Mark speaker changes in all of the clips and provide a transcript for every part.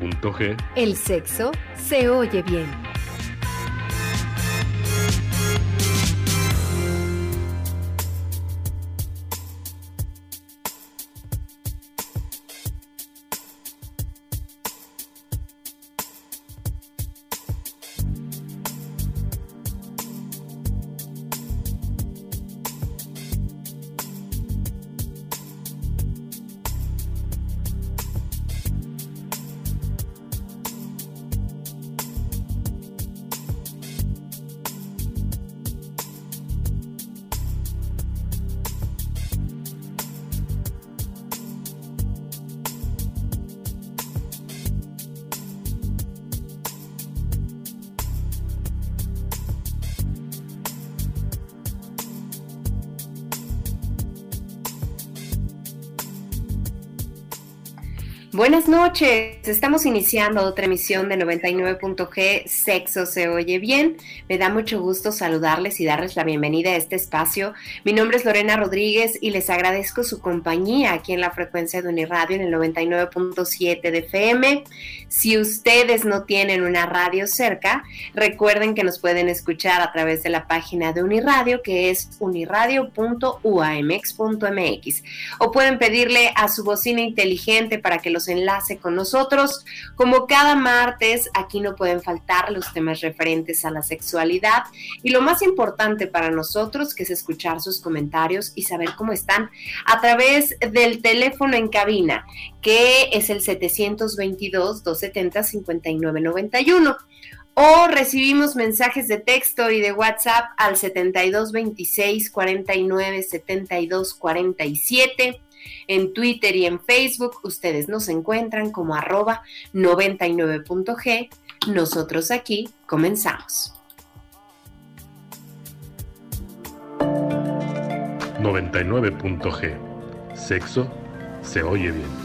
Speaker 1: 99.g,
Speaker 2: el sexo se oye bien. Noches, estamos iniciando otra emisión de 99.g Sexo se oye bien. Me da mucho gusto saludarles y darles la bienvenida a este espacio. Mi nombre es Lorena Rodríguez y les agradezco su compañía aquí en la frecuencia de Uniradio en el 99.7 de FM. Si ustedes no tienen una radio cerca, recuerden que nos pueden escuchar a través de la página de Uniradio que es uniradio.uamx.mx o pueden pedirle a su bocina inteligente para que los enlace con nosotros. Como cada martes, aquí no pueden faltar los temas referentes a la sexualidad y lo más importante para nosotros, que es escuchar sus comentarios y saber cómo están a través del teléfono en cabina, que es el 722-270-5991 o recibimos mensajes de texto y de WhatsApp al 7226 49 72 47 en Twitter y en Facebook ustedes nos encuentran como arroba 99.g. Nosotros aquí comenzamos.
Speaker 1: 99.g. Sexo se oye bien.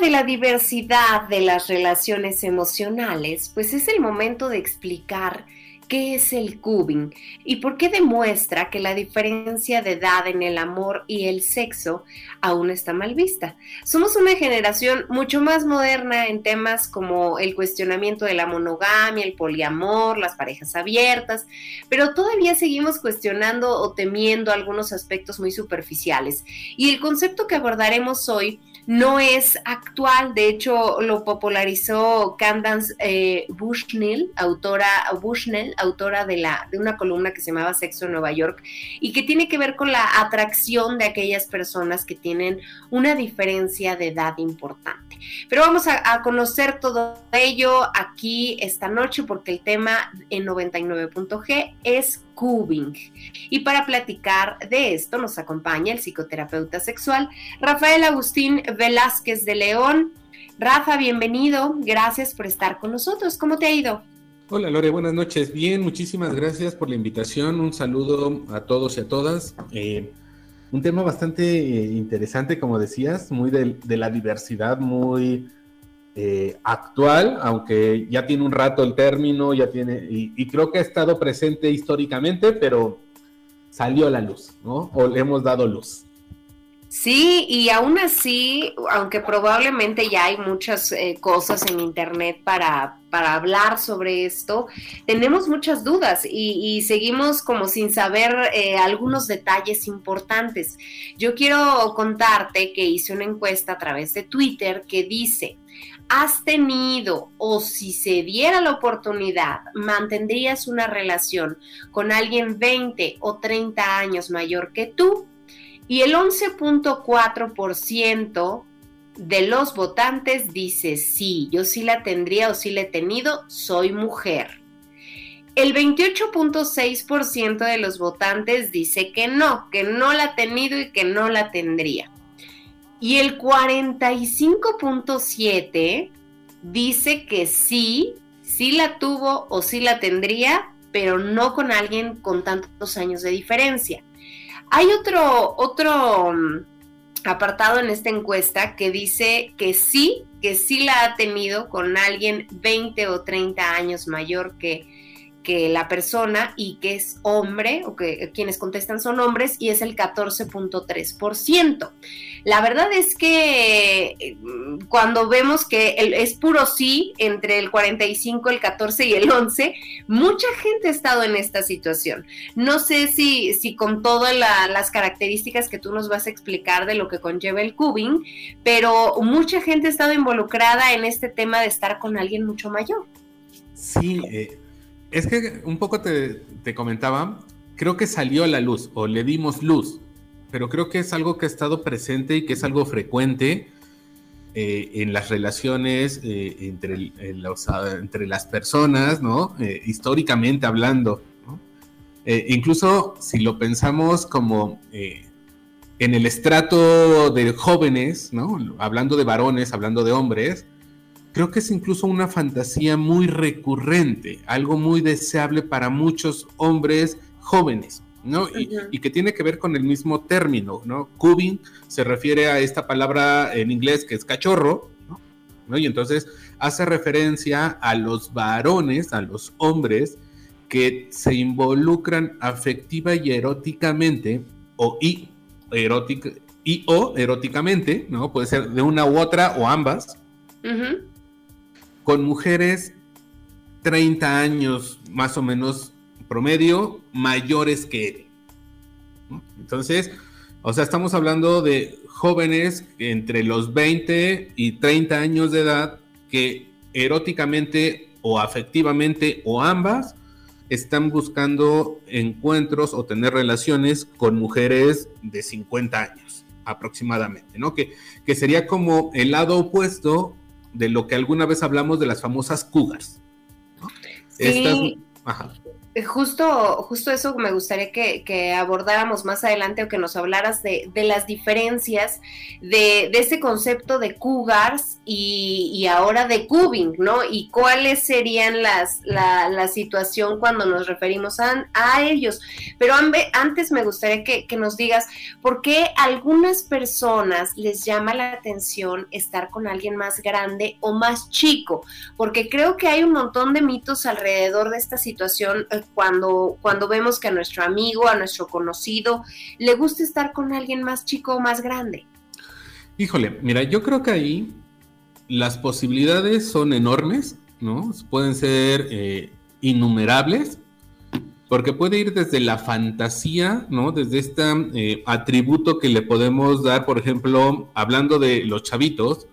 Speaker 2: De la diversidad de las relaciones emocionales, pues es el momento de explicar qué es el cubing y por qué demuestra que la diferencia de edad en el amor y el sexo aún está mal vista. Somos una generación mucho más moderna en temas como el cuestionamiento de la monogamia, el poliamor, las parejas abiertas, pero todavía seguimos cuestionando o temiendo algunos aspectos muy superficiales. Y el concepto que abordaremos hoy no es actual, de hecho lo popularizó Candance eh, Bushnell, autora, Bushnell, autora de, la, de una columna que se llamaba Sexo en Nueva York y que tiene que ver con la atracción de aquellas personas que tienen una diferencia de edad importante. Pero vamos a, conocer todo ello aquí esta noche porque el tema en 99.g es cubing. Y para platicar de esto nos acompaña el psicoterapeuta sexual Rafael Agustín Velázquez de León. Rafa, bienvenido. Gracias por estar con nosotros. ¿Cómo te ha ido?
Speaker 3: Hola Lore, buenas noches. Bien, muchísimas gracias por la invitación. Un saludo a todos y a todas. Eh, un tema bastante eh, interesante, como decías, muy de, la diversidad, muy eh, actual, aunque ya tiene un rato el término, ya tiene, y, creo que ha estado presente históricamente, pero salió a la luz, ¿no? O le hemos dado luz.
Speaker 2: Sí, y aún así, aunque probablemente ya hay muchas eh, cosas en Internet para, para, hablar sobre esto, tenemos muchas dudas y, seguimos como sin saber eh, algunos detalles importantes. Yo quiero contarte que hice una encuesta a través de Twitter que dice, has tenido o si se diera la oportunidad, mantendrías una relación con alguien 20 o 30 años mayor que tú. Y el 11.4% de los votantes dice sí, yo sí la tendría o sí la he tenido, soy mujer. El 28.6% de los votantes dice que no, que no la ha tenido y que no la tendría. Y el 45.7 dice que sí, sí la tuvo o sí la tendría, pero no con alguien con tantos años de diferencia. Hay otro, otro mm, apartado en esta encuesta que dice que sí, que sí la ha tenido con alguien 20 o 30 años mayor que, que la persona y que es hombre, o que quienes contestan son hombres, y es el 14.3%. La verdad es que eh, cuando vemos que es puro sí entre el 45, el 14 y el 11, mucha gente ha estado en esta situación. No sé si, si con todas las características que tú nos vas a explicar de lo que conlleva el cubing, pero mucha gente ha estado involucrada en este tema de estar con alguien mucho mayor.
Speaker 3: Sí, eh, es que un poco te, comentaba, creo que salió a la luz o le dimos luz, pero creo que es algo que ha estado presente y que es algo frecuente eh, en las relaciones eh, entre, entre las personas, ¿no? Eh, históricamente hablando. incluso si lo pensamos como en el estrato de jóvenes, ¿no? Hablando de varones, hablando de hombres, creo que es incluso una fantasía muy recurrente, algo muy deseable para muchos hombres jóvenes. ¿no? y, que tiene que ver con el mismo término, ¿no? Cubing se refiere a esta palabra en inglés que es cachorro, ¿no? Y entonces hace referencia a los varones, a los hombres que se involucran afectiva y eróticamente o y, erótica, y o eróticamente, ¿no? Puede ser de una u otra o ambas, con mujeres 30 años más o menos promedio mayores que él. Entonces, o sea, estamos hablando de jóvenes entre los 20 y 30 años de edad que eróticamente o afectivamente o ambas están buscando encuentros o tener relaciones con mujeres de 50 años aproximadamente, ¿no? Que, que sería como el lado opuesto de lo que alguna vez hablamos de las famosas cougars.
Speaker 2: Sí. Eh, justo, justo eso me gustaría que, abordáramos más adelante o que nos hablaras de, las diferencias de, ese concepto de cougars y, ahora de cubing, ¿no? Y cuáles serían las, la, situación cuando nos referimos a, ellos. Pero antes me gustaría que, que, nos digas por qué a algunas personas les llama la atención estar con alguien más grande o más chico, porque creo que hay un montón de mitos alrededor de esta situación eh, cuando, cuando vemos que a nuestro amigo, a nuestro conocido, le gusta estar con alguien más chico o más grande?
Speaker 3: Híjole, mira, yo creo que ahí las posibilidades son enormes, ¿no? Pueden ser eh, innumerables, porque puede ir desde la fantasía, ¿no? Desde este eh, atributo que le podemos dar, por ejemplo, hablando de los chavitos,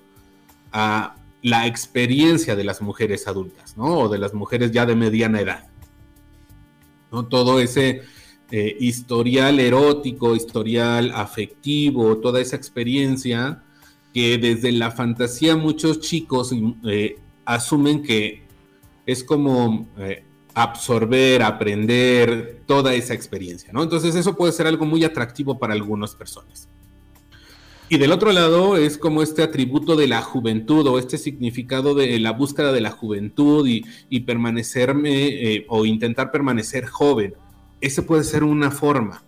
Speaker 3: a la experiencia de las mujeres adultas, ¿no? O de las mujeres ya de mediana edad. Todo ese eh, historial erótico, historial afectivo, toda esa experiencia que desde la fantasía muchos chicos eh, asumen que es como eh, absorber, aprender toda esa experiencia, ¿no? Entonces eso puede ser algo muy atractivo para algunas personas. Y del otro lado es como este atributo de la juventud o este significado de la búsqueda de la juventud y, permanecerme eh, o intentar permanecer joven. Ese puede ser una forma.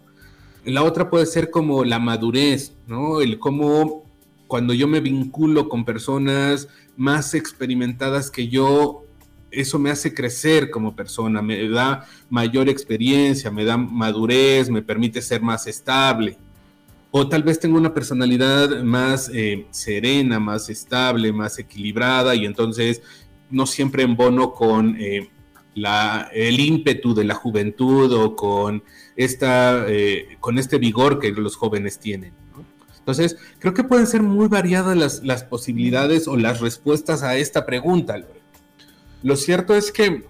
Speaker 3: La otra puede ser como la madurez, ¿no? El cómo cuando yo me vinculo con personas más experimentadas que yo, eso me hace crecer como persona, me da mayor experiencia, me da madurez, me permite ser más estable o tal vez tengo una personalidad más eh, serena, más estable, más equilibrada y entonces no siempre en bono con eh, el ímpetu de la juventud o con, esta, eh, con este vigor que los jóvenes tienen. Entonces, creo que pueden ser muy variadas las, las posibilidades o las respuestas a esta pregunta. Lo cierto es que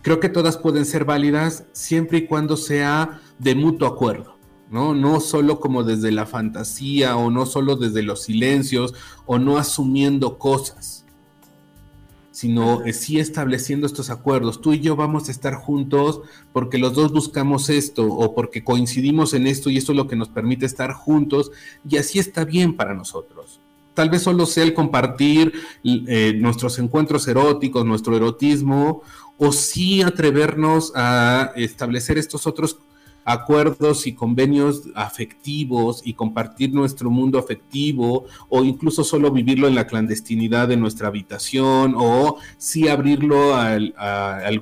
Speaker 3: creo que todas pueden ser válidas siempre y cuando sea de mutuo acuerdo. ¿No? No solo como desde la fantasía o no solo desde los silencios o no asumiendo cosas, sino sí estableciendo estos acuerdos. Tú y yo vamos a estar juntos porque los dos buscamos esto o porque coincidimos en esto y esto es lo que nos permite estar juntos y así está bien para nosotros. Tal vez solo sea el compartir eh, nuestros encuentros eróticos, nuestro erotismo, o sí atrevernos a establecer estos otros acuerdos y convenios afectivos y compartir nuestro mundo afectivo o incluso solo vivirlo en la clandestinidad de nuestra habitación o sí abrirlo al,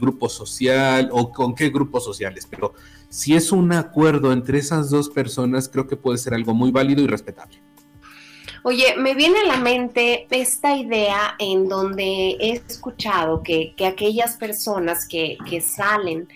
Speaker 3: grupo social o con qué grupos sociales, pero si es un acuerdo entre esas dos personas creo que puede ser algo muy válido y respetable.
Speaker 2: Oye, me viene a la mente esta idea en donde he escuchado que, que aquellas personas que salen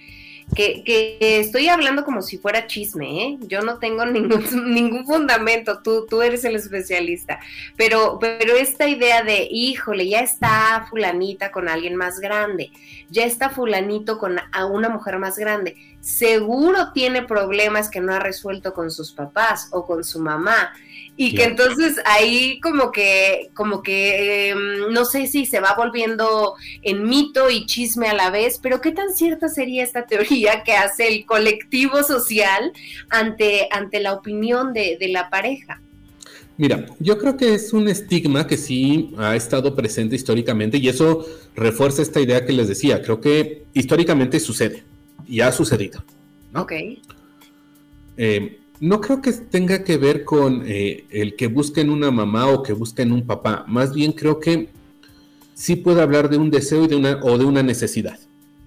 Speaker 2: que, estoy hablando como si fuera chisme, ¿eh? Yo no tengo ningún, ningún fundamento, tú, tú eres el especialista, pero, pero esta idea de, híjole, ya está fulanita con alguien más grande, ya está fulanito con a una mujer más grande, seguro tiene problemas que no ha resuelto con sus papás o con su mamá, y que entonces ahí como que, como que, em, no sé si se va volviendo en mito y chisme a la vez, pero qué tan cierta sería esta teoría que hace el colectivo social ante, ante la opinión de, de la pareja.
Speaker 3: Mira, yo creo que es un estigma que sí ha estado presente históricamente y eso refuerza esta idea que les decía. Creo que históricamente sucede y ha sucedido. ¿no?
Speaker 2: Ok.
Speaker 3: Eh, no creo que tenga que ver con eh, el que busquen una mamá o que busquen un papá. Más bien creo que sí puede hablar de un deseo y de una, o de una necesidad,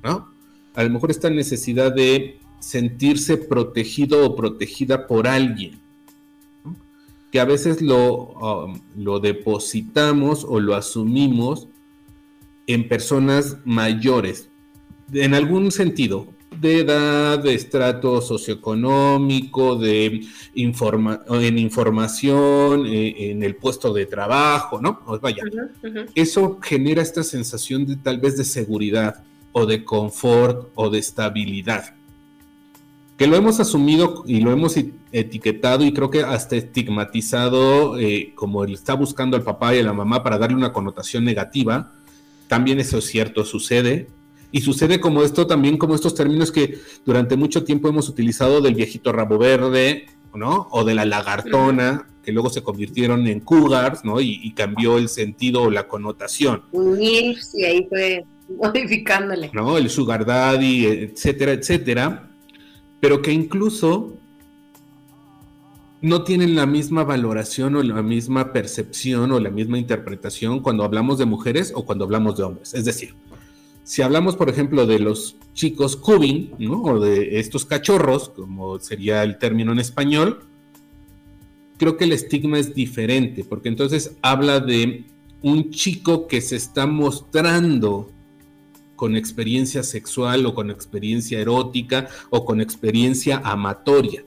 Speaker 3: ¿no? A lo mejor esta necesidad de sentirse protegido o protegida por alguien, que a veces lo, um, lo depositamos o lo asumimos en personas mayores, en algún sentido, de edad, de estrato socioeconómico, de informa en información, eh, en el puesto de trabajo, ¿no? Pues vaya, eso genera esta sensación de tal vez de seguridad o de confort o de estabilidad. Que lo hemos asumido y lo hemos etiquetado y creo que hasta estigmatizado eh, como él está buscando al papá y a la mamá para darle una connotación negativa. También eso es cierto, sucede, y sucede como esto también, como estos términos que durante mucho tiempo hemos utilizado del viejito rabo verde, ¿no? O de la lagartona, que luego se convirtieron en cougars, ¿no? Y, cambió el sentido o la connotación.
Speaker 2: y ahí fue modificándole.
Speaker 3: ¿No? El sugar daddy, etcétera, etcétera. Pero que incluso no tienen la misma valoración o la misma percepción o la misma interpretación cuando hablamos de mujeres o cuando hablamos de hombres. Es decir, si hablamos, por ejemplo, de los chicos cubing, ¿no? O de estos cachorros, como sería el término en español, creo que el estigma es diferente, porque entonces habla de un chico que se está mostrando con experiencia sexual o con experiencia erótica o con experiencia amatoria.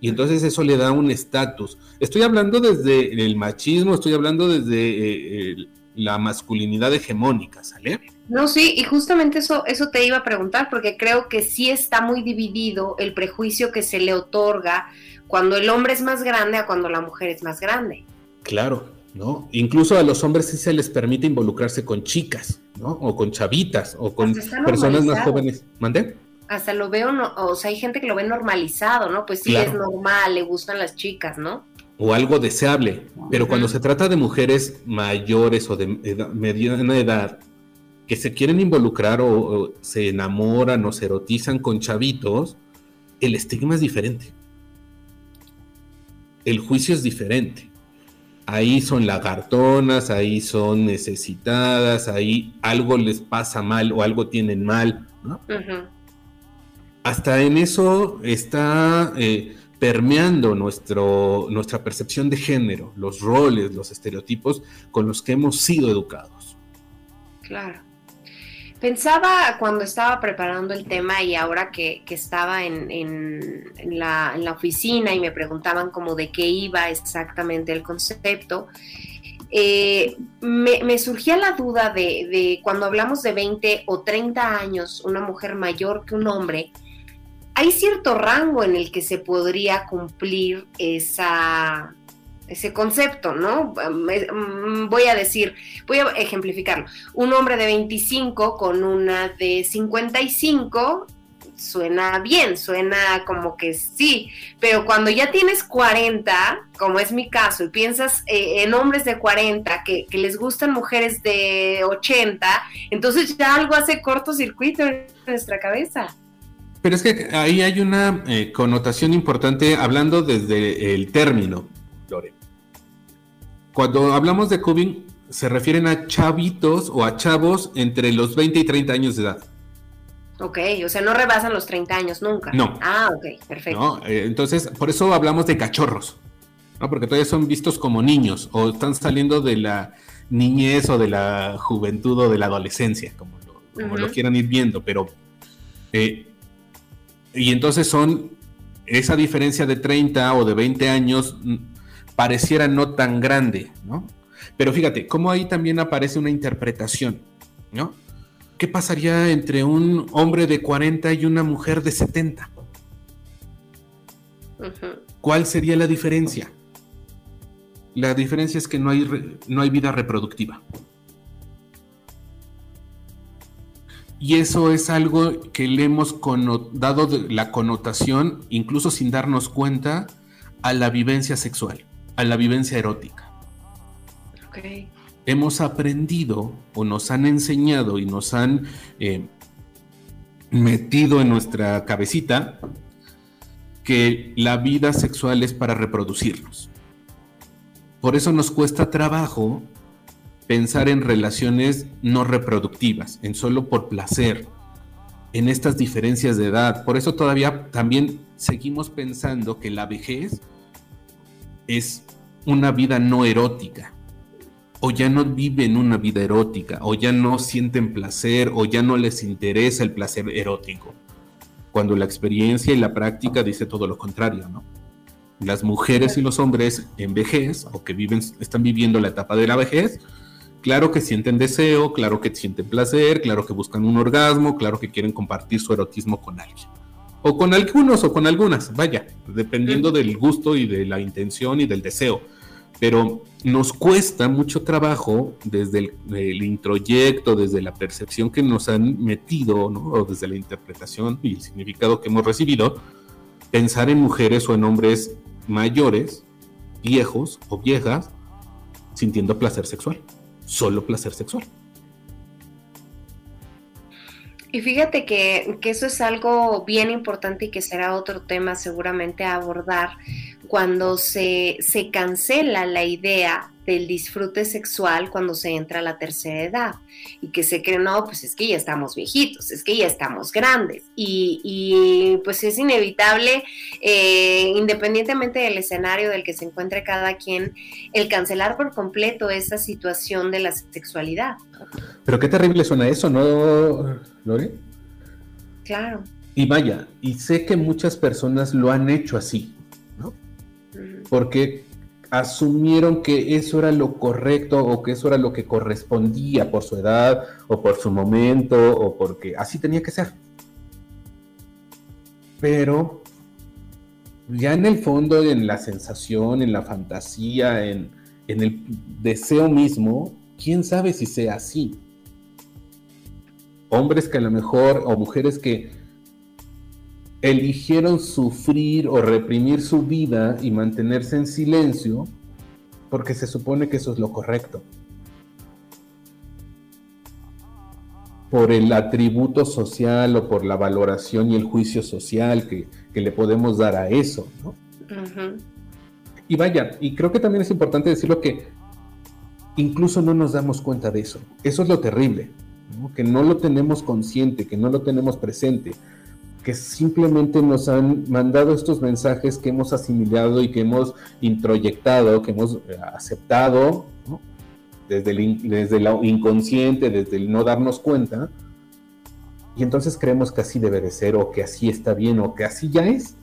Speaker 3: Y entonces eso le da un estatus. Estoy hablando desde el machismo, estoy hablando desde eh, la masculinidad hegemónica, ¿sale?
Speaker 2: No, sí, y justamente eso, eso te iba a preguntar, porque creo que sí está muy dividido el prejuicio que se le otorga cuando el hombre es más grande a cuando la mujer es más grande.
Speaker 3: Claro, ¿no? Incluso a los hombres sí se les permite involucrarse con chicas, ¿no? O con chavitas, o con personas más jóvenes. ¿Mande?
Speaker 2: Hasta lo veo, no, o sea, hay gente que lo ve normalizado, ¿no? Pues sí, es normal, le gustan las chicas, ¿no?
Speaker 3: O algo deseable, pero cuando se trata de mujeres mayores o de mediana edad, que se quieren involucrar o, se enamoran o se erotizan con chavitos, el estigma es diferente. El juicio es diferente. Ahí son lagartonas, ahí son necesitadas, ahí algo les pasa mal o algo tienen mal. Hasta en eso está eh, permeando nuestro, nuestra percepción de género, los roles, los estereotipos con los que hemos sido educados.
Speaker 2: Claro. Pensaba cuando estaba preparando el tema y ahora que, estaba en, la, oficina y me preguntaban como de qué iba exactamente el concepto, eh, me, surgía la duda de, de, cuando hablamos de 20 o 30 años, una mujer mayor que un hombre, hay cierto rango en el que se podría cumplir esa, ese concepto, ¿no? Mm, voy a decir, voy a ejemplificarlo. Un hombre de 25 con una de 55 suena bien, suena como que sí, pero cuando ya tienes 40, como es mi caso, y piensas eh, en hombres de 40 que, les gustan mujeres de 80, entonces ya algo hace cortocircuito en nuestra cabeza.
Speaker 3: Pero es que ahí hay una eh, connotación importante hablando desde el término. Cuando hablamos de cubing, se refieren a chavitos o a chavos entre los 20 y 30 años de edad.
Speaker 2: Ok, o sea, no rebasan los 30 años nunca.
Speaker 3: No.
Speaker 2: Ah, ok, perfecto.
Speaker 3: Eh, entonces, por eso hablamos de cachorros, ¿no? Porque todavía son vistos como niños o están saliendo de la niñez o de la juventud o de la adolescencia, como lo, quieran ir viendo, pero... Eh, y entonces son esa diferencia de 30 o de 20 años pareciera no tan grande, ¿no? Pero fíjate, cómo ahí también aparece una interpretación, ¿no? ¿Qué pasaría entre un hombre de 40 y una mujer de 70? ¿Cuál sería la diferencia? La diferencia es que no hay, no hay vida reproductiva. Y eso es algo que le hemos dado la connotación, incluso sin darnos cuenta, a la vivencia sexual a la vivencia erótica. Hemos aprendido o nos han enseñado y nos han eh, metido en nuestra cabecita que la vida sexual es para reproducirnos. Por eso nos cuesta trabajo pensar en relaciones no reproductivas, en solo por placer, en estas diferencias de edad. Por eso todavía también seguimos pensando que la vejez es una vida no erótica, o ya no viven una vida erótica, o ya no sienten placer, o ya no les interesa el placer erótico, cuando la experiencia y la práctica dice todo lo contrario, ¿no? Las mujeres y los hombres en vejez, o que viven, están viviendo la etapa de la vejez, claro que sienten deseo, claro que sienten placer, claro que buscan un orgasmo, claro que quieren compartir su erotismo con alguien o con algunos o con algunas, vaya, dependiendo del gusto y de la intención y del deseo. Pero nos cuesta mucho trabajo desde el, introyecto, desde la percepción que nos han metido, ¿no? o desde la interpretación y el significado que hemos recibido, pensar en mujeres o en hombres mayores, viejos o viejas, sintiendo placer sexual, solo placer sexual.
Speaker 2: Y fíjate que, eso es algo bien importante y que será otro tema seguramente a abordar cuando se, se cancela la idea del disfrute sexual cuando se entra a la tercera edad y que se cree, no, pues es que ya estamos viejitos, es que ya estamos grandes y, pues es inevitable, eh, independientemente del escenario del que se encuentre cada quien, el cancelar por completo esa situación de la sexualidad.
Speaker 3: Pero qué terrible suena eso, ¿no, Lore?
Speaker 2: Claro.
Speaker 3: Y vaya, y sé que muchas personas lo han hecho así, ¿no? Porque asumieron que eso era lo correcto o que eso era lo que correspondía por su edad o por su momento o porque así tenía que ser. Pero ya en el fondo, en la sensación, en la fantasía, en, en el deseo mismo, quién sabe si sea así. Hombres que a lo mejor, o mujeres que eligieron sufrir o reprimir su vida y mantenerse en silencio porque se supone que eso es lo correcto. Por el atributo social o por la valoración y el juicio social que, le podemos dar a eso. Y vaya, y creo que también es importante decirlo que incluso no nos damos cuenta de eso. Eso es lo terrible, que no lo tenemos consciente, que no lo tenemos presente que simplemente nos han mandado estos mensajes que hemos asimilado y que hemos introyectado, que hemos eh, aceptado, desde, el, desde lo inconsciente, desde el no darnos cuenta, y entonces creemos que así debe de ser o que así está bien o que así ya es.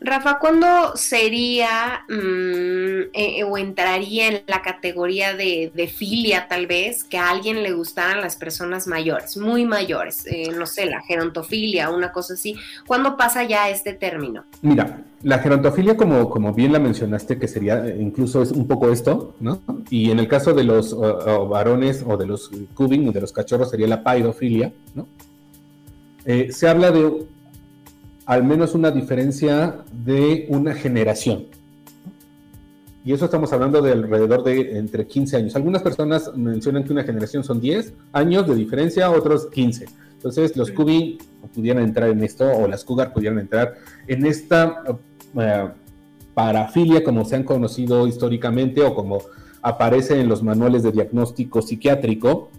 Speaker 2: Rafa, ¿cuándo sería mm, eh, o entraría en la categoría de, filia tal vez que a alguien le gustaran las personas mayores, muy mayores? Eh, no sé, la gerontofilia, una cosa así. ¿Cuándo pasa ya este término?
Speaker 3: Mira, la gerontofilia, como, como bien la mencionaste, que sería eh, incluso es un poco esto, ¿no? Y en el caso de los varones o de los cubing, de los cachorros, sería la paidofilia, ¿no? se habla de al menos una diferencia de una generación. Y eso estamos hablando de alrededor de entre 15 años. Algunas personas mencionan que una generación son 10 años de diferencia, otros 15. Entonces los Cubi pudieran entrar en esto, o las Cougar pudieran entrar en esta eh, parafilia como se han conocido históricamente o como aparece en los manuales de diagnóstico psiquiátrico,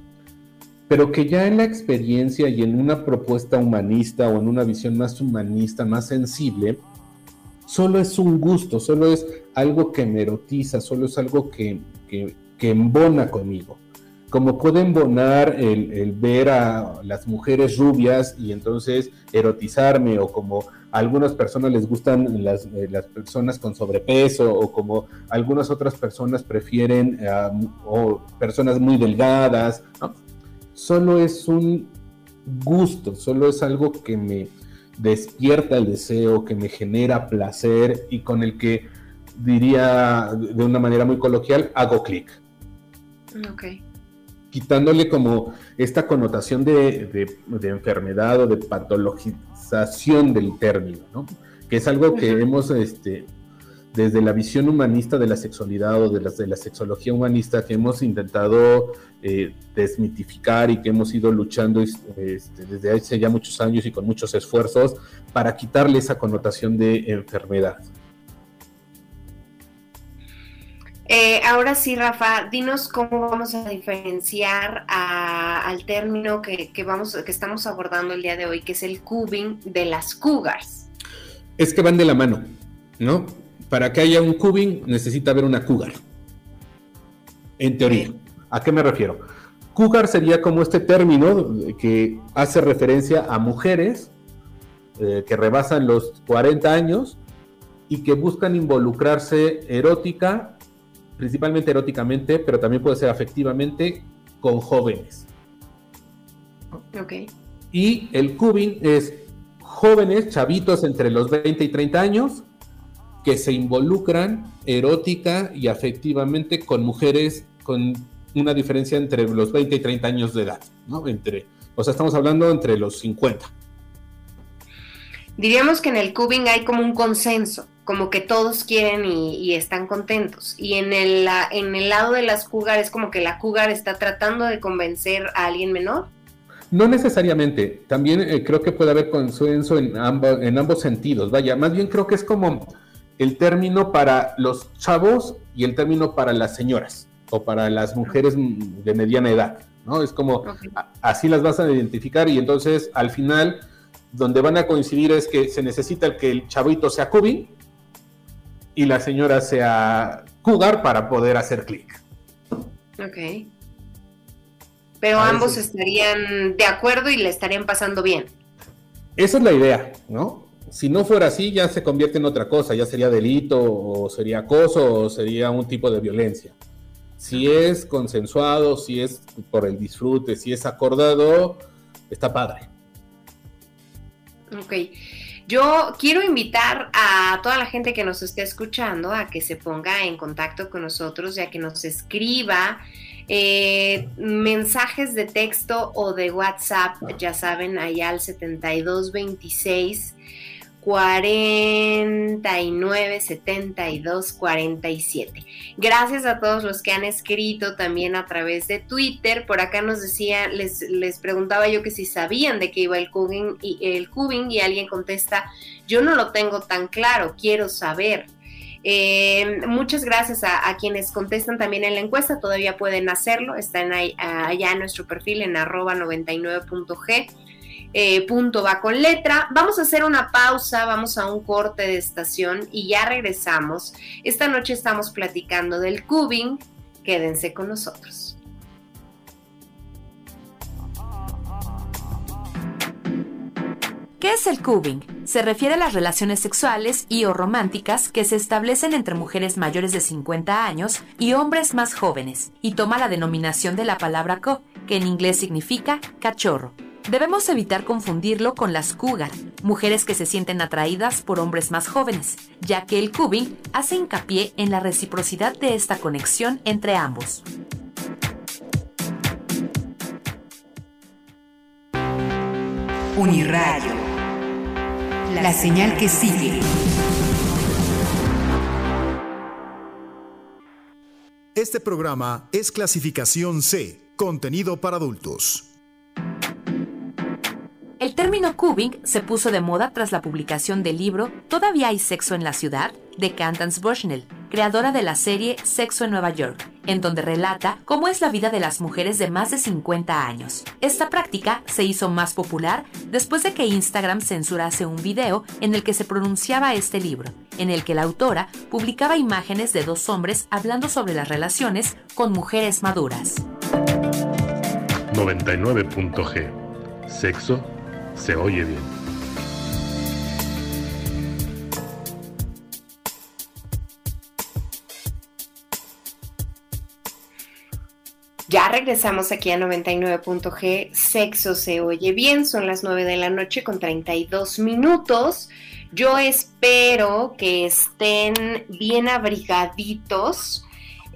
Speaker 3: pero que ya en la experiencia y en una propuesta humanista o en una visión más humanista, más sensible, solo es un gusto, solo es algo que me erotiza, solo es algo que, que, embona conmigo. Como puede embonar el, ver a las mujeres rubias y entonces erotizarme, o como a algunas personas les gustan las, eh, las personas con sobrepeso, o como algunas otras personas prefieren o personas muy delgadas, ¿no? Solo es un gusto, solo es algo que me despierta el deseo, que me genera placer y con el que diría de una manera muy coloquial, hago clic.
Speaker 2: Ok.
Speaker 3: Quitándole como esta connotación de, enfermedad o de patologización del término, ¿no? Que es algo que hemos este, desde la visión humanista de la sexualidad o de la, de la sexología humanista que hemos intentado eh, desmitificar y que hemos ido luchando este, desde hace ya muchos años y con muchos esfuerzos para quitarle esa connotación de enfermedad.
Speaker 2: Eh, ahora sí, Rafa, dinos cómo vamos a diferenciar al término que, vamos, que estamos abordando el día de hoy, que es el cubing de las cougars.
Speaker 3: Es que van de la mano, ¿no? Para que haya un cubing necesita haber una cougar. En teoría. ¿A qué me refiero? Cougar sería como este término que hace referencia a mujeres eh, que rebasan los 40 años y que buscan involucrarse erótica, principalmente eróticamente, pero también puede ser afectivamente, con jóvenes.
Speaker 2: Ok.
Speaker 3: Y el cubing es jóvenes, chavitos entre los 20 y 30 años, que se involucran erótica y afectivamente con mujeres con una diferencia entre los 20 y 30 años de edad, ¿no? Entre, o sea, estamos hablando entre los 50.
Speaker 2: Diríamos que en el cubing hay como un consenso, como que todos quieren y, están contentos. Y en el, en el lado de las cougar es como que la cougar está tratando de convencer a alguien menor.
Speaker 3: No necesariamente, también eh, creo que puede haber consenso en, en ambos sentidos. Vaya, más bien creo que es como el término para los chavos y el término para las señoras o para las mujeres de mediana edad, ¿no? Es como así las vas a identificar y entonces al final donde van a coincidir es que se necesita que el chavito sea cubi y la señora sea cougar para poder hacer clic.
Speaker 2: Ok. Pero ambos estarían de acuerdo y le estarían pasando bien.
Speaker 3: Esa es la idea, ¿no? Si no fuera así, ya se convierte en otra cosa, ya sería delito o sería acoso o sería un tipo de violencia. Si es consensuado, si es por el disfrute, si es acordado, está padre.
Speaker 2: Ok. Yo quiero invitar a toda la gente que nos esté escuchando a que se ponga en contacto con nosotros y a que nos escriba eh, mensajes de texto o de WhatsApp, ya saben, allá al 7226 49 72 47. Gracias a todos los que han escrito también a través de Twitter. Por acá nos decía, les, les preguntaba yo que si sabían de qué iba el cubing y el cubing y alguien contesta, yo no lo tengo tan claro, quiero saber. Eh, muchas gracias a, quienes contestan también en la encuesta, todavía pueden hacerlo, están ahí, allá en nuestro perfil en arroba 99.g eh, punto va con letra. Vamos a hacer una pausa, vamos a un corte de estación y ya regresamos. Esta noche estamos platicando del cubing. Quédense con nosotros.
Speaker 4: ¿Qué es el cubing? Se refiere a las relaciones sexuales y o románticas que se establecen entre mujeres mayores de 50 años y hombres más jóvenes, y toma la denominación de la palabra co, que en inglés significa cachorro. Debemos evitar confundirlo con las cougar, mujeres que se sienten atraídas por hombres más jóvenes, ya que el cubing hace hincapié en la reciprocidad de esta conexión entre ambos.
Speaker 5: Uniradio la señal que sigue.
Speaker 6: Este programa es clasificación C, contenido para adultos.
Speaker 4: El término cubing se puso de moda tras la publicación del libro ¿Todavía hay sexo en la ciudad? de Cantance Bushnell, creadora de la serie Sexo en Nueva York, en donde relata cómo es la vida de las mujeres de más de 50 años. Esta práctica se hizo más popular después de que Instagram censurase un video en el que se pronunciaba este libro, en el que la autora publicaba imágenes de dos hombres hablando sobre las relaciones con mujeres maduras.
Speaker 1: 99.g. Sexo se oye bien.
Speaker 2: Ya regresamos aquí a 99.g. Sexo se oye bien. Son las 9 de la noche con 32 minutos. Yo espero que estén bien abrigaditos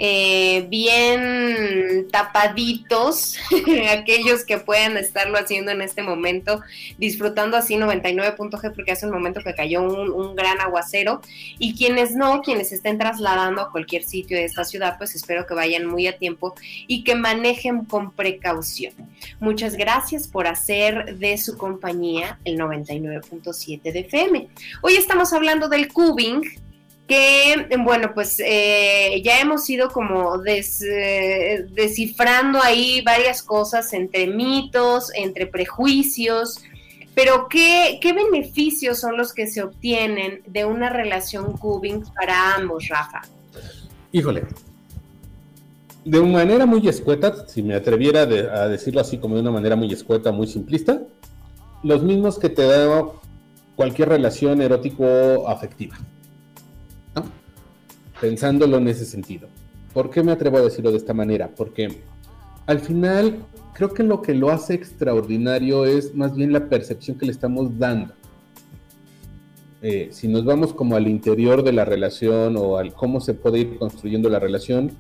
Speaker 2: eh, bien tapaditos, aquellos que puedan estarlo haciendo en este momento, disfrutando así 99.g porque hace un momento que cayó un, gran aguacero, y quienes no, quienes estén trasladando a cualquier sitio de esta ciudad, pues espero que vayan muy a tiempo y que manejen con precaución. Muchas gracias por hacer de su compañía el 99.7 de FM. Hoy estamos hablando del cubing, que, bueno, pues eh, ya hemos ido como eh, descifrando ahí varias cosas entre mitos, entre prejuicios, pero ¿qué, ¿qué, beneficios son los que se obtienen de una relación cubing para ambos, Rafa?
Speaker 3: Híjole, de manera muy escueta, si me atreviera a decirlo así como de una manera muy escueta, muy simplista, los mismos que te da cualquier relación erótico-afectiva pensándolo en ese sentido. ¿Por qué me atrevo a decirlo de esta manera? Porque al final creo que lo que lo hace extraordinario es más bien la percepción que le estamos dando. Eh, si nos vamos como al interior de la relación o al cómo se puede ir construyendo la relación,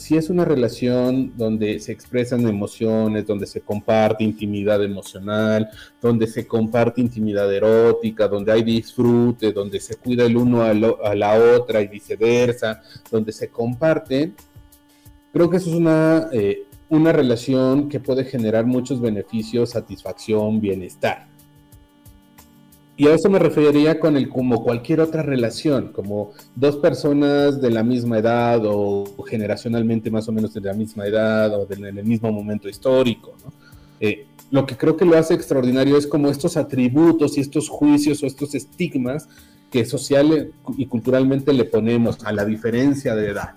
Speaker 3: si es una relación donde se expresan emociones, donde se comparte intimidad emocional, donde se comparte intimidad erótica, donde hay disfrute, donde se cuida el uno a, la otra y viceversa, donde se comparte, creo que eso es una, eh, una relación que puede generar muchos beneficios, satisfacción, bienestar. Y a eso me referiría con el como cualquier otra relación, como dos personas de la misma edad o generacionalmente más o menos de la misma edad o en el mismo momento histórico. Eh, lo que creo que lo hace extraordinario es como estos atributos y estos juicios o estos estigmas que social y culturalmente le ponemos a la diferencia de edad.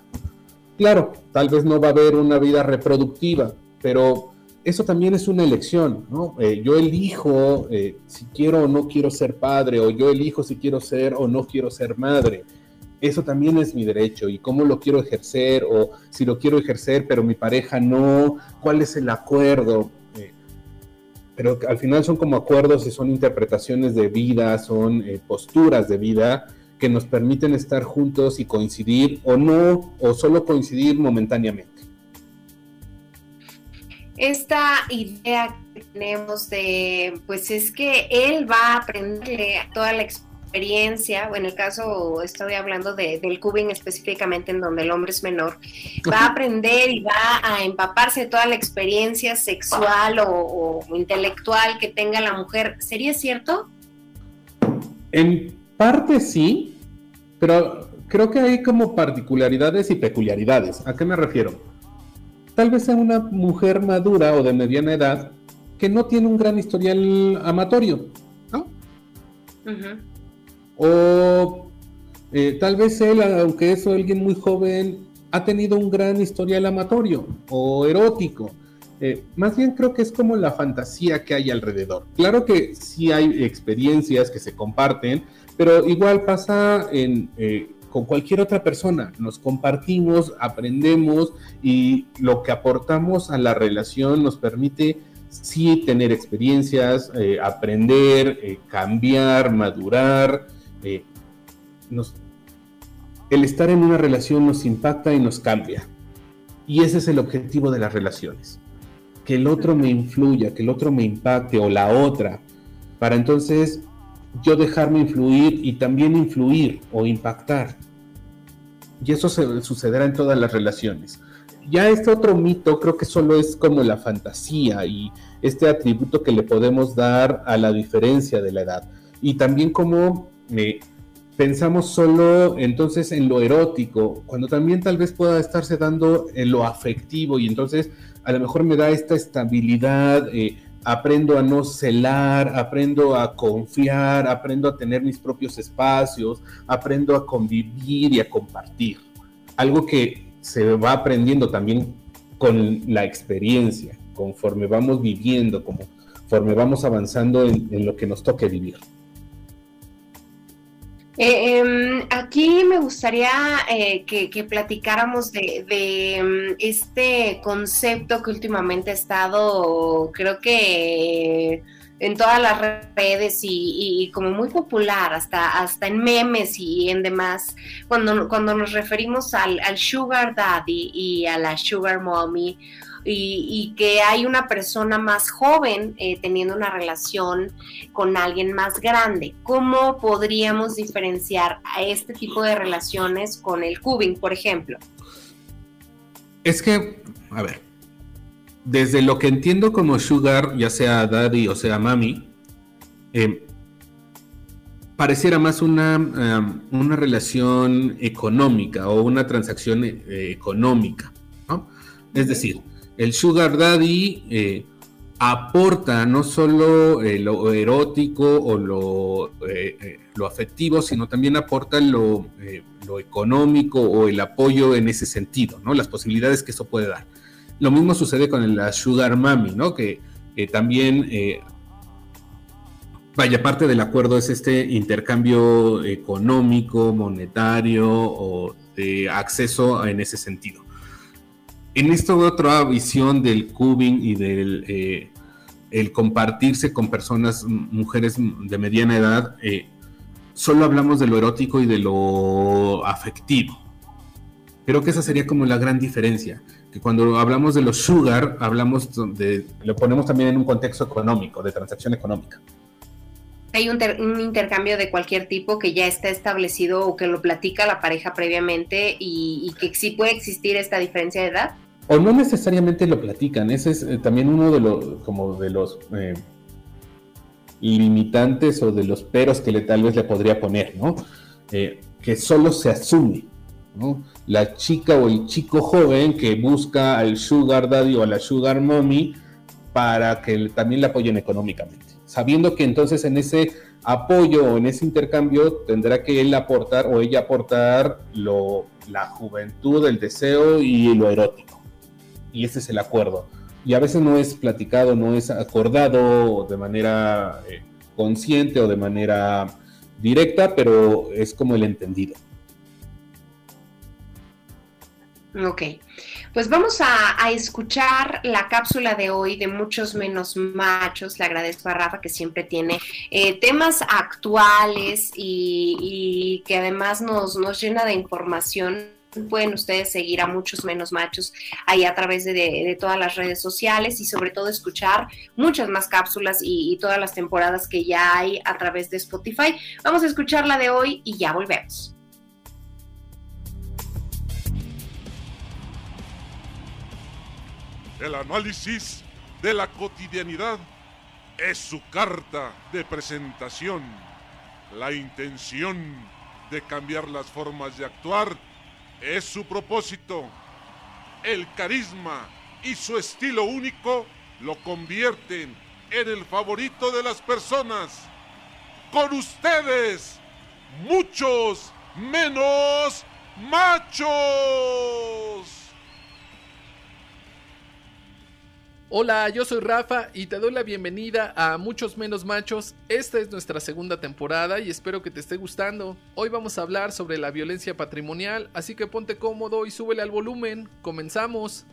Speaker 3: Claro, tal vez no va a haber una vida reproductiva, pero eso también es una elección, ¿no? Eh, yo elijo eh, si quiero o no quiero ser padre, o yo elijo si quiero ser o no quiero ser madre. Eso también es mi derecho y cómo lo quiero ejercer, o si lo quiero ejercer, pero mi pareja no, cuál es el acuerdo. Eh, pero al final son como acuerdos y son interpretaciones de vida, son posturas de vida que nos permiten estar juntos y coincidir o no, o solo coincidir momentáneamente
Speaker 2: esta idea que tenemos de, pues es que él va a aprenderle toda la experiencia, o en el caso estoy hablando de, del cubing específicamente en donde el hombre es menor, va a aprender y va a empaparse de toda la experiencia sexual o, o intelectual que tenga la mujer. ¿Sería cierto?
Speaker 3: En parte sí, pero creo que hay como particularidades y peculiaridades. ¿A qué me refiero? Tal vez sea una mujer madura o de mediana edad que no tiene un gran historial amatorio, ¿no? O eh, tal vez él, aunque es alguien muy joven, ha tenido un gran historial amatorio o erótico. eh, más bien creo que es como la fantasía que hay alrededor. Claro que sí hay experiencias que se comparten, pero igual pasa en, eh, con cualquier otra persona. Nos compartimos, aprendemos y lo que aportamos a la relación nos permite sí tener experiencias, eh, aprender, cambiar, madurar. el estar en una relación nos impacta y nos cambia. Y ese es el objetivo de las relaciones que el otro me influya, que el otro me impacte o la otra, para entonces yo dejarme influir y también influir o impactar. Y eso se, sucederá en todas las relaciones. Ya este otro mito creo que solo es como la fantasía y este atributo que le podemos dar a la diferencia de la edad. Y también como eh, pensamos solo entonces en lo erótico, cuando también tal vez pueda estarse dando en lo afectivo y entonces a lo mejor me da esta estabilidad, eh, aprendo a no celar, aprendo a confiar, aprendo a tener mis propios espacios, aprendo a convivir y a compartir. Algo que se va aprendiendo también con la experiencia, conforme vamos viviendo, conforme vamos avanzando en, lo que nos toque vivir.
Speaker 2: Eh, em, aquí me gustaría eh, que, platicáramos de, em, este concepto que últimamente ha estado, creo que en todas las redes y, como muy popular, hasta, hasta en memes y en demás, cuando, cuando nos referimos al, al sugar daddy y a la sugar mommy y, que hay una persona más joven eh, teniendo una relación con alguien más grande. ¿Cómo podríamos diferenciar a este tipo de relaciones con el cubing, por ejemplo?
Speaker 3: Es que, a ver, desde lo que entiendo como sugar, ya sea daddy o sea mami, eh, pareciera más una, una relación económica o una transacción eh, económica. ¿no? Es decir, el Sugar Daddy eh, aporta no solo eh, lo erótico o lo, eh, lo, afectivo, sino también aporta lo, lo, económico o el apoyo en ese sentido, ¿no? Las posibilidades que eso puede dar. Lo mismo sucede con la Sugar Mami, ¿no? Que también, vaya, parte del acuerdo es este intercambio económico, monetario o de acceso en ese sentido en esta otra visión del cubing y del eh, compartirse con personas, mujeres de mediana edad, eh, solo hablamos de lo erótico y de lo afectivo. Creo que esa sería como la gran diferencia, que cuando hablamos de los sugar, hablamos de, lo ponemos también en un contexto económico, de transacción económica.
Speaker 2: Hay un, intercambio de cualquier tipo que ya está establecido o que lo platica la pareja previamente y que sí puede existir esta diferencia de edad
Speaker 3: o no necesariamente lo platican, ese es eh, también uno de los, como de los eh, limitantes o de los peros que le, tal vez le podría poner, ¿no? Eh, que solo se asume, ¿no? La chica o el chico joven que busca al sugar daddy o a la sugar mommy para que también le apoyen económicamente, sabiendo que entonces en ese apoyo o en ese intercambio tendrá que él aportar o ella aportar lo, la juventud, el deseo y lo erótico y ese es el acuerdo. Y a veces no es platicado, no es acordado de manera eh, consciente o de manera directa, pero es como el entendido.
Speaker 2: Ok, pues vamos a, escuchar la cápsula de hoy de Muchos Menos Machos. Le agradezco a Rafa que siempre tiene eh, temas actuales y, y, que además nos, nos llena de información pueden ustedes seguir a muchos menos machos ahí a través de, todas las redes sociales y sobre todo escuchar muchas más cápsulas y, todas las temporadas que ya hay a través de Spotify. Vamos a escuchar la de hoy y ya volvemos.
Speaker 7: El análisis de la cotidianidad es su carta de presentación. La intención de cambiar las formas de actuar es su propósito. El carisma y su estilo único lo convierten en el favorito de las personas. Con ustedes, muchos menos machos.
Speaker 8: Hola, yo soy Rafa y te doy la bienvenida a Muchos Menos Machos. Esta es nuestra segunda temporada y espero que te esté gustando. Hoy vamos a hablar sobre la violencia patrimonial, así que ponte cómodo y súbele al volumen. Comenzamos.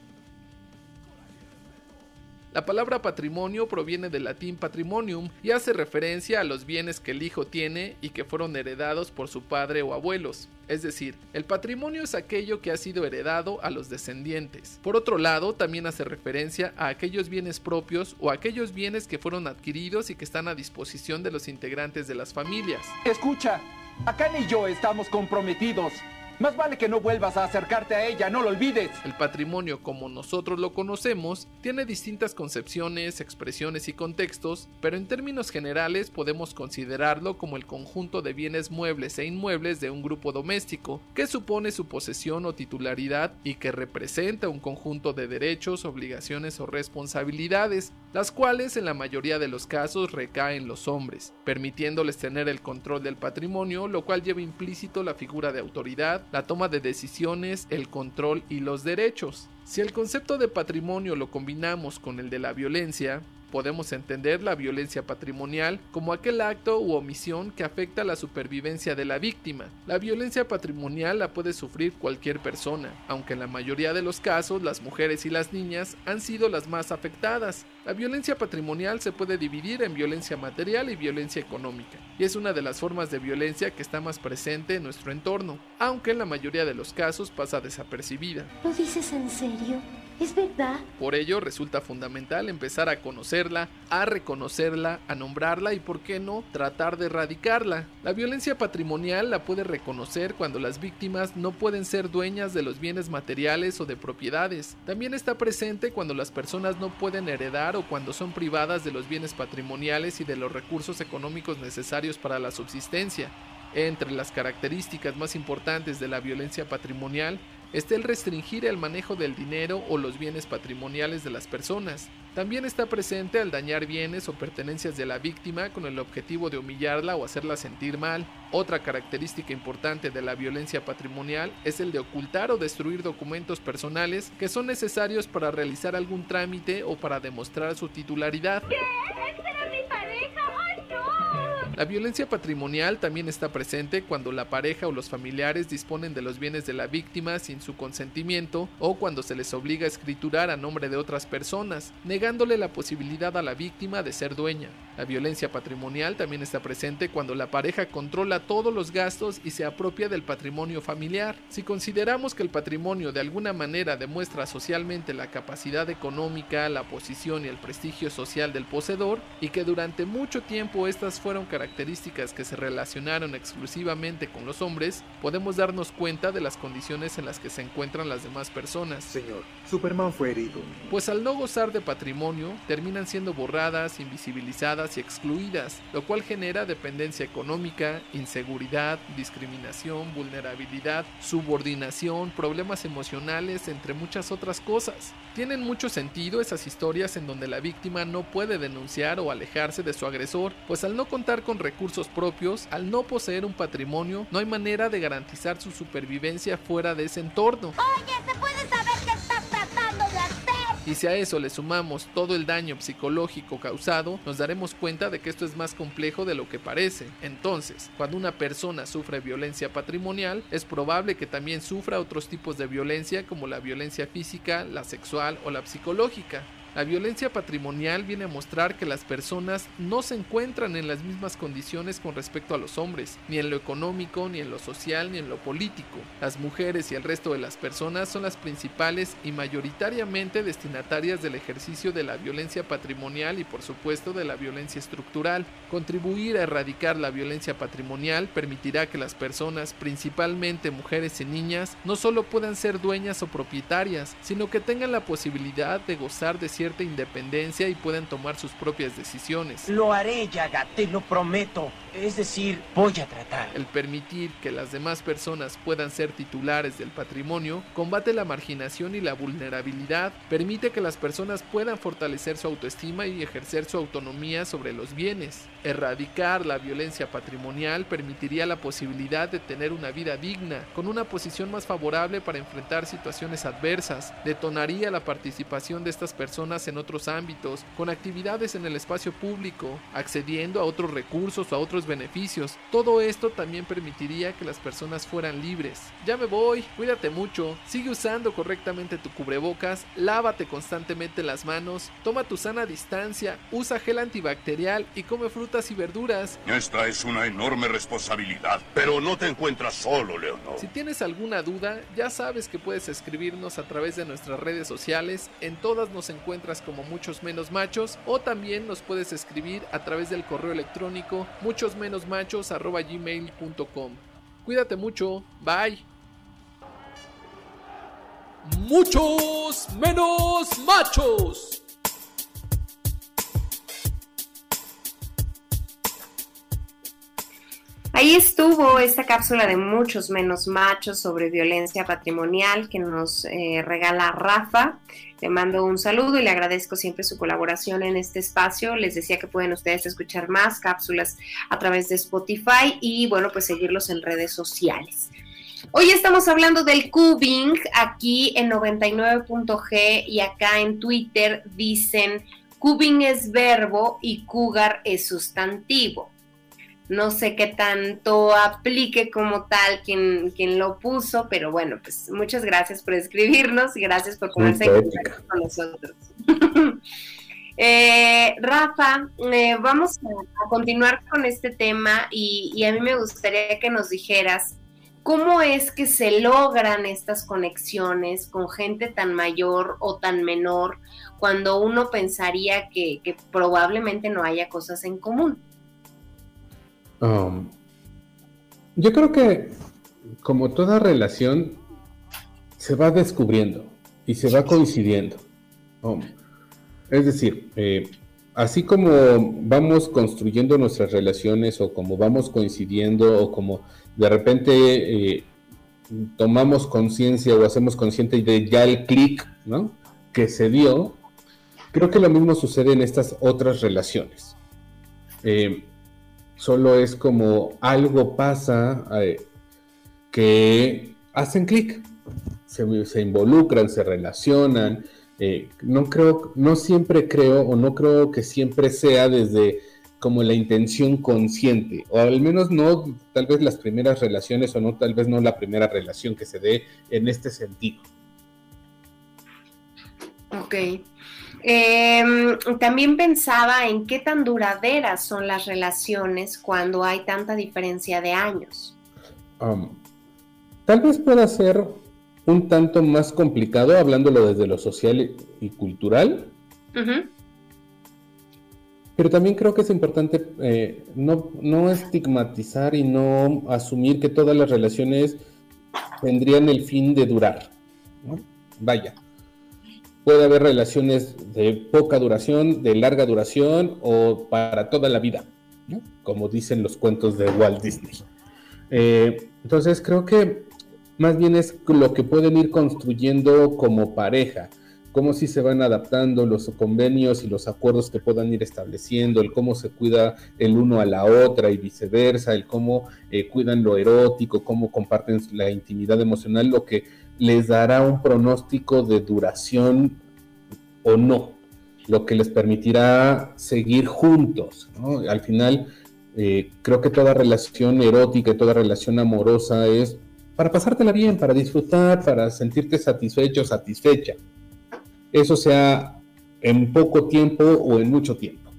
Speaker 8: La palabra patrimonio proviene del latín patrimonium y hace referencia a los bienes que el hijo tiene y que fueron heredados por su padre o abuelos. Es decir, el patrimonio es aquello que ha sido heredado a los descendientes. Por otro lado, también hace referencia a aquellos bienes propios o aquellos bienes que fueron adquiridos y que están a disposición de los integrantes de las familias.
Speaker 9: Escucha, acá ni yo estamos comprometidos. Más vale que no vuelvas a acercarte a ella, no lo olvides.
Speaker 8: El patrimonio como nosotros lo conocemos tiene distintas concepciones, expresiones y contextos, pero en términos generales podemos considerarlo como el conjunto de bienes muebles e inmuebles de un grupo doméstico, que supone su posesión o titularidad y que representa un conjunto de derechos, obligaciones o responsabilidades, las cuales en la mayoría de los casos recaen los hombres, permitiéndoles tener el control del patrimonio, lo cual lleva implícito la figura de autoridad, la toma de decisiones, el control y los derechos. Si el concepto de patrimonio lo combinamos con el de la violencia, podemos entender la violencia patrimonial como aquel acto u omisión que afecta la supervivencia de la víctima. La violencia patrimonial la puede sufrir cualquier persona, aunque en la mayoría de los casos las mujeres y las niñas han sido las más afectadas. La violencia patrimonial se puede dividir en violencia material y violencia económica, y es una de las formas de violencia que está más presente en nuestro entorno, aunque en la mayoría de los casos pasa desapercibida.
Speaker 10: ¿Lo dices en serio?
Speaker 8: Por ello resulta fundamental empezar a conocerla, a reconocerla, a nombrarla y, por qué no, tratar de erradicarla. La violencia patrimonial la puede reconocer cuando las víctimas no pueden ser dueñas de los bienes materiales o de propiedades. También está presente cuando las personas no pueden heredar o cuando son privadas de los bienes patrimoniales y de los recursos económicos necesarios para la subsistencia. Entre las características más importantes de la violencia patrimonial está el restringir el manejo del dinero o los bienes patrimoniales de las personas. También está presente al dañar bienes o pertenencias de la víctima con el objetivo de humillarla o hacerla sentir mal. Otra característica importante de la violencia patrimonial es el de ocultar o destruir documentos personales que son necesarios para realizar algún trámite o para demostrar su titularidad. La violencia patrimonial también está presente cuando la pareja o los familiares disponen de los bienes de la víctima sin su consentimiento o cuando se les obliga a escriturar a nombre de otras personas, negándole la posibilidad a la víctima de ser dueña. La violencia patrimonial también está presente cuando la pareja controla todos los gastos y se apropia del patrimonio familiar. Si consideramos que el patrimonio de alguna manera demuestra socialmente la capacidad económica, la posición y el prestigio social del poseedor, y que durante mucho tiempo estas fueron características que se relacionaron exclusivamente con los hombres, podemos darnos cuenta de las condiciones en las que se encuentran las demás personas.
Speaker 11: Señor, Superman fue herido.
Speaker 8: Pues al no gozar de patrimonio, terminan siendo borradas, invisibilizadas y excluidas, lo cual genera dependencia económica, inseguridad, discriminación, vulnerabilidad, subordinación, problemas emocionales, entre muchas otras cosas. Tienen mucho sentido esas historias en donde la víctima no puede denunciar o alejarse de su agresor, pues al no contar con recursos propios, al no poseer un patrimonio, no hay manera de garantizar su supervivencia fuera de ese entorno.
Speaker 10: Oye, ¿se puede saber qué estás tratando de hacer?
Speaker 8: Y si a eso le sumamos todo el daño psicológico causado, nos daremos cuenta de que esto es más complejo de lo que parece. Entonces, cuando una persona sufre violencia patrimonial, es probable que también sufra otros tipos de violencia como la violencia física, la sexual o la psicológica. La violencia patrimonial viene a mostrar que las personas no se encuentran en las mismas condiciones con respecto a los hombres, ni en lo económico, ni en lo social, ni en lo político. Las mujeres y el resto de las personas son las principales y mayoritariamente destinatarias del ejercicio de la violencia patrimonial y por supuesto de la violencia estructural. Contribuir a erradicar la violencia patrimonial permitirá que las personas, principalmente mujeres y niñas, no solo puedan ser dueñas o propietarias, sino que tengan la posibilidad de gozar de cierta independencia y pueden tomar sus propias decisiones.
Speaker 9: Lo haré, Yaga, te lo prometo.
Speaker 12: Es decir, voy a tratar.
Speaker 8: El permitir que las demás personas puedan ser titulares del patrimonio combate la marginación y la vulnerabilidad, permite que las personas puedan fortalecer su autoestima y ejercer su autonomía sobre los bienes. Erradicar la violencia patrimonial permitiría la posibilidad de tener una vida digna, con una posición más favorable para enfrentar situaciones adversas, detonaría la participación de estas personas en otros ámbitos, con actividades en el espacio público, accediendo a otros recursos o a otros beneficios. Todo esto también permitiría que las personas fueran libres. Ya me voy, cuídate mucho, sigue usando correctamente tu cubrebocas, lávate constantemente las manos, toma tu sana distancia, usa gel antibacterial y come frutas y verduras.
Speaker 13: Esta es una enorme responsabilidad, pero no te encuentras solo, Leonor.
Speaker 8: Si tienes alguna duda, ya sabes que puedes escribirnos a través de nuestras redes sociales, en todas nos encuentras como muchos menos machos o también nos puedes escribir a través del correo electrónico muchos menos machos gmail.com. Cuídate mucho, bye. Muchos menos machos.
Speaker 2: Ahí estuvo esta cápsula de muchos menos machos sobre violencia patrimonial que nos eh, regala Rafa. Le mando un saludo y le agradezco siempre su colaboración en este espacio. Les decía que pueden ustedes escuchar más cápsulas a través de Spotify y bueno, pues seguirlos en redes sociales. Hoy estamos hablando del cubing aquí en 99.g y acá en Twitter dicen cubing es verbo y cougar es sustantivo no sé qué tanto aplique como tal quien, quien lo puso, pero bueno, pues muchas gracias por escribirnos y gracias por ponerse en contacto con nosotros. eh, Rafa, eh, vamos a, continuar con este tema y, y a mí me gustaría que nos dijeras cómo es que se logran estas conexiones con gente tan mayor o tan menor cuando uno pensaría que, que probablemente no haya cosas en común.
Speaker 3: Um, yo creo que como toda relación se va descubriendo y se va coincidiendo. Um, es decir, eh, así como vamos construyendo nuestras relaciones o como vamos coincidiendo o como de repente eh, tomamos conciencia o hacemos consciente de ya el clic ¿no? que se dio, creo que lo mismo sucede en estas otras relaciones. Eh, solo es como algo pasa eh, que hacen clic, se, involucran, se relacionan. Eh, no creo, no siempre creo o no creo que siempre sea desde como la intención consciente, o al menos no tal vez las primeras relaciones o no tal vez no la primera relación que se dé en este sentido.
Speaker 2: Ok. Eh, también pensaba en qué tan duraderas son las relaciones cuando hay tanta diferencia de años.
Speaker 3: Um, tal vez pueda ser un tanto más complicado hablándolo desde lo social y cultural. Pero también creo que es importante eh, no, no, estigmatizar y no asumir que todas las relaciones tendrían el fin de durar. Vaya, Puede haber relaciones de poca duración, de larga duración o para toda la vida, como dicen los cuentos de Walt Disney. Eh, entonces creo que más bien es lo que pueden ir construyendo como pareja, cómo si se van adaptando los convenios y los acuerdos que puedan ir estableciendo, el cómo se cuida el uno a la otra y viceversa, el cómo eh, cuidan lo erótico, cómo comparten la intimidad emocional, lo que les dará un pronóstico de duración o no, lo que les permitirá seguir juntos. Al final, eh, creo que toda relación erótica, toda relación amorosa es para pasártela bien, para disfrutar, para sentirte satisfecho, satisfecha. Eso sea en poco tiempo o en mucho tiempo.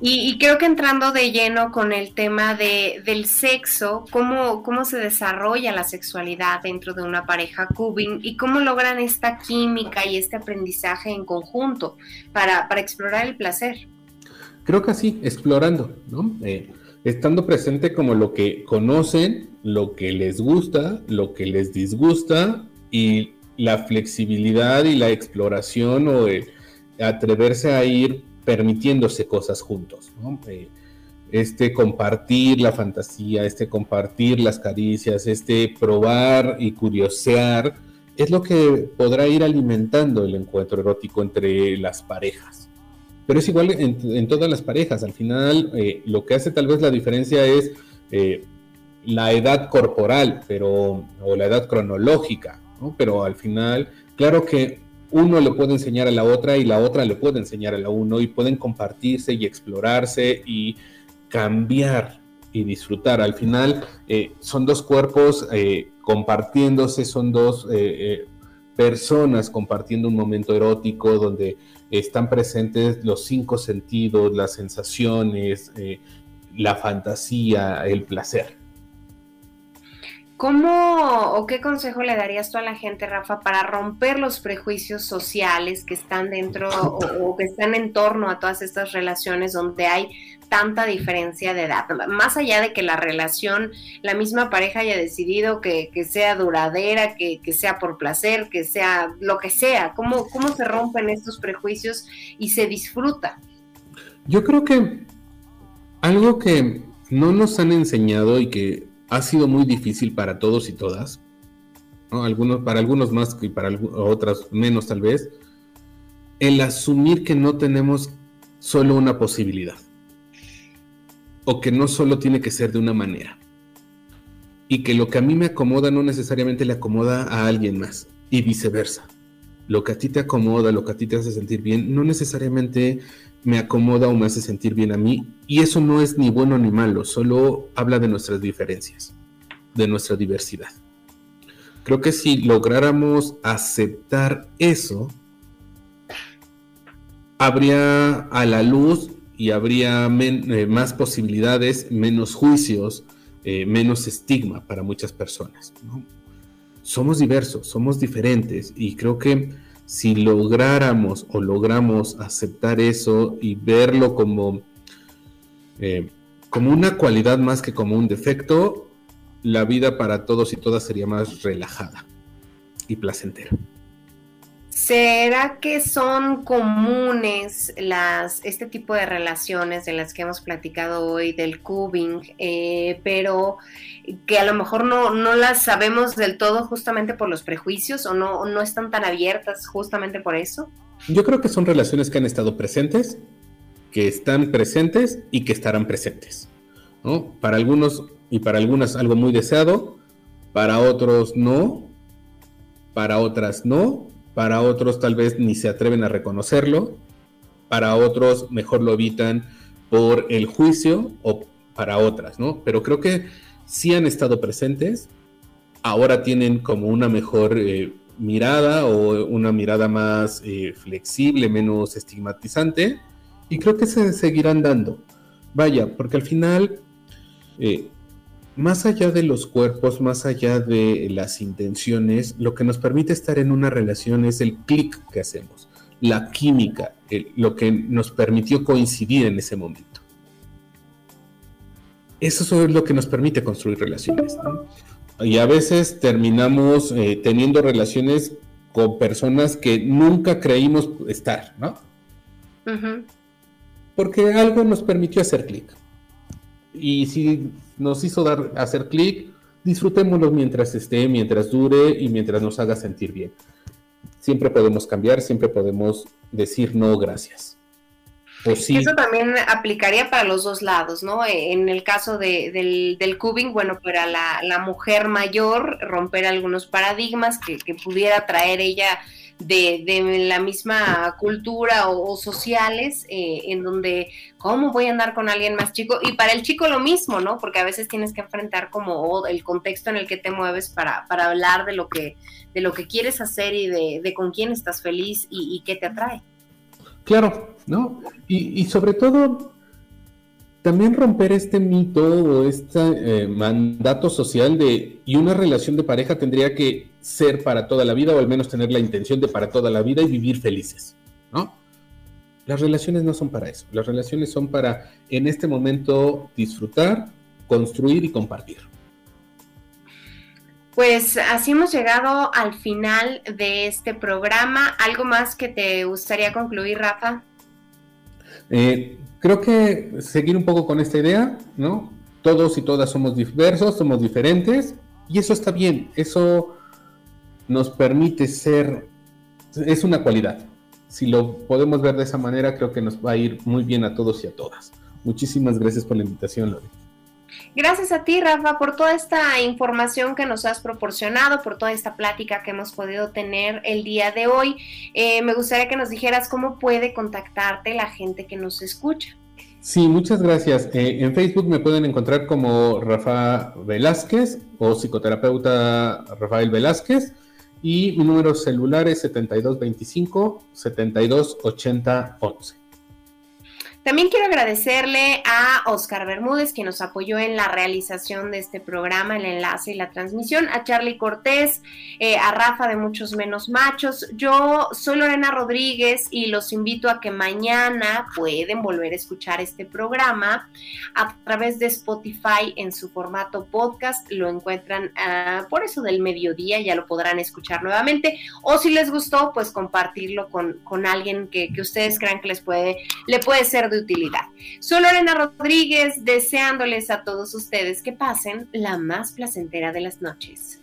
Speaker 2: Y, creo que entrando de lleno con el tema de, del sexo, cómo, cómo se desarrolla la sexualidad dentro de una pareja cubing y cómo logran esta química y este aprendizaje en conjunto para, explorar el placer.
Speaker 3: Creo que así, explorando, ¿no? Eh, estando presente como lo que conocen, lo que les gusta, lo que les disgusta y la flexibilidad y la exploración o el atreverse a ir permitiéndose cosas juntos. Eh, este compartir la fantasía, este compartir las caricias, este probar y curiosear, es lo que podrá ir alimentando el encuentro erótico entre las parejas. Pero es igual en, todas las parejas. Al final, eh, lo que hace tal vez la diferencia es eh, la edad corporal, pero, o la edad cronológica, Pero al final, claro que uno le puede enseñar a la otra y la otra le puede enseñar a la uno y pueden compartirse y explorarse y cambiar y disfrutar. Al final eh, son dos cuerpos eh, compartiéndose, son dos eh, personas compartiendo un momento erótico donde están presentes los cinco sentidos, las sensaciones, la fantasía, el placer.
Speaker 2: ¿Cómo o qué consejo le darías tú a la gente, Rafa, para romper los prejuicios sociales que están dentro o, que están en torno a todas estas relaciones donde hay tanta diferencia de edad? Más allá de que la relación, la misma pareja haya decidido que, sea duradera, que, sea por placer, que sea lo que sea, ¿cómo, ¿cómo se rompen estos prejuicios y se disfruta?
Speaker 3: Yo creo que algo que no nos han enseñado y que ha sido muy difícil para todos y todas, algunos, para algunos más y para otras menos tal vez, el asumir que no tenemos solo una posibilidad o que no solo tiene que ser de una manera y que lo que a mí me acomoda no necesariamente le acomoda a alguien más y viceversa. Lo que a ti te acomoda, lo que a ti te hace sentir bien, no necesariamente me acomoda o me hace sentir bien a mí. Y eso no es ni bueno ni malo, solo habla de nuestras diferencias, de nuestra diversidad. Creo que si lográramos aceptar eso, habría a la luz y habría eh, más posibilidades, menos juicios, eh, menos estigma para muchas personas. Somos diversos, somos diferentes y creo que si lográramos o logramos aceptar eso y verlo como, eh, como una cualidad más que como un defecto, la vida para todos y todas sería más relajada y placentera.
Speaker 2: ¿Será que son comunes las, este tipo de relaciones de las que hemos platicado hoy del cubing, eh, pero que a lo mejor no, no, las sabemos del todo justamente por los prejuicios o no, no están tan abiertas justamente por eso?
Speaker 3: Yo creo que son relaciones que han estado presentes, que están presentes y que estarán presentes. ¿no? Para algunos y para algunas algo muy deseado, para otros no, para otras no, para otros tal vez ni se atreven a reconocerlo, para otros mejor lo evitan por el juicio o para otras, ¿no? Pero creo que sí han estado presentes, ahora tienen como una mejor eh, mirada o una mirada más eh, flexible, menos estigmatizante, y creo que se seguirán dando. Vaya, porque al final eh, más allá de los cuerpos, más allá de las intenciones, lo que nos permite estar en una relación es el clic que hacemos, la química, lo que nos permitió coincidir en ese momento. Eso es lo que nos permite construir relaciones. Y a veces terminamos eh, teniendo relaciones con personas que nunca creímos estar, ¿no? Porque algo nos permitió hacer clic. Y si nos hizo dar, hacer clic, disfrutémoslo mientras esté, mientras dure y mientras nos haga sentir bien. Siempre podemos cambiar, siempre podemos decir no, gracias.
Speaker 2: Eso también aplicaría para los dos lados, ¿no? En el caso del, del cubing, bueno, para la, mujer mayor, romper algunos paradigmas que, que pudiera traer ella de, la misma cultura o, sociales, eh, en donde, ¿cómo voy a andar con alguien más chico? Y para el chico lo mismo, ¿no? Porque a veces tienes que enfrentar como el contexto en el que te mueves para, para hablar de lo, que, de lo que quieres hacer y de, con quién estás feliz y, qué te atrae.
Speaker 3: Claro, ¿no? Y, y sobre todo, también romper este mito o este eh, mandato social de y una relación de pareja tendría que ser para toda la vida o al menos tener la intención de para toda la vida y vivir felices, ¿no? Las relaciones no son para eso, las relaciones son para en este momento disfrutar, construir y compartir.
Speaker 2: Pues así hemos llegado al final de este programa. ¿Algo más que te gustaría concluir, Rafa?
Speaker 3: Eh, creo que seguir un poco con esta idea, ¿no? Todos y todas somos diversos, somos diferentes, y eso está bien, eso nos permite ser, es una cualidad. Si lo podemos ver de esa manera, creo que nos va a ir muy bien a todos y a todas. Muchísimas gracias por la invitación, Lore.
Speaker 2: Gracias a ti, Rafa, por toda esta información que nos has proporcionado, por toda esta plática que hemos podido tener el día de hoy. Eh, me gustaría que nos dijeras cómo puede contactarte la gente que nos escucha.
Speaker 3: Sí, muchas gracias. Eh, en Facebook me pueden encontrar como Rafa Velázquez o psicoterapeuta Rafael Velázquez y mi número celular es 7225 7280 11.
Speaker 2: También quiero agradecerle a Oscar Bermúdez, que nos apoyó en la realización de este programa, el enlace y la transmisión, a Charlie Cortés, eh, a Rafa de Muchos Menos Machos. Yo soy Lorena Rodríguez y los invito a que mañana pueden volver a escuchar este programa a través de Spotify en su formato podcast. Lo encuentran uh, por eso del mediodía, ya lo podrán escuchar nuevamente. O si les gustó, pues compartirlo con, con alguien que, que ustedes crean que les puede, le puede ser de utilidad. Soy Lorena Rodríguez, deseándoles a todos ustedes que pasen la más placentera de las noches.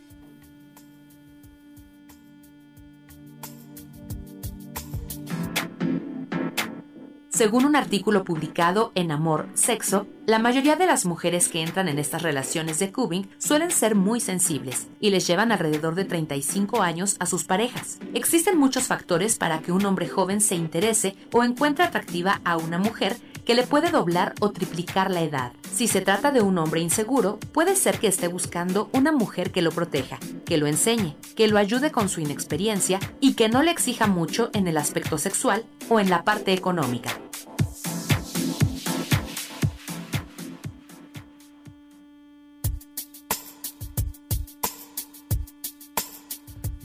Speaker 4: Según un artículo publicado en Amor, Sexo, la mayoría de las mujeres que entran en estas relaciones de cubing suelen ser muy sensibles y les llevan alrededor de 35 años a sus parejas. Existen muchos factores para que un hombre joven se interese o encuentre atractiva a una mujer que le puede doblar o triplicar la edad. Si se trata de un hombre inseguro, puede ser que esté buscando una mujer que lo proteja, que lo enseñe, que lo ayude con su inexperiencia y que no le exija mucho en el aspecto sexual o en la parte económica.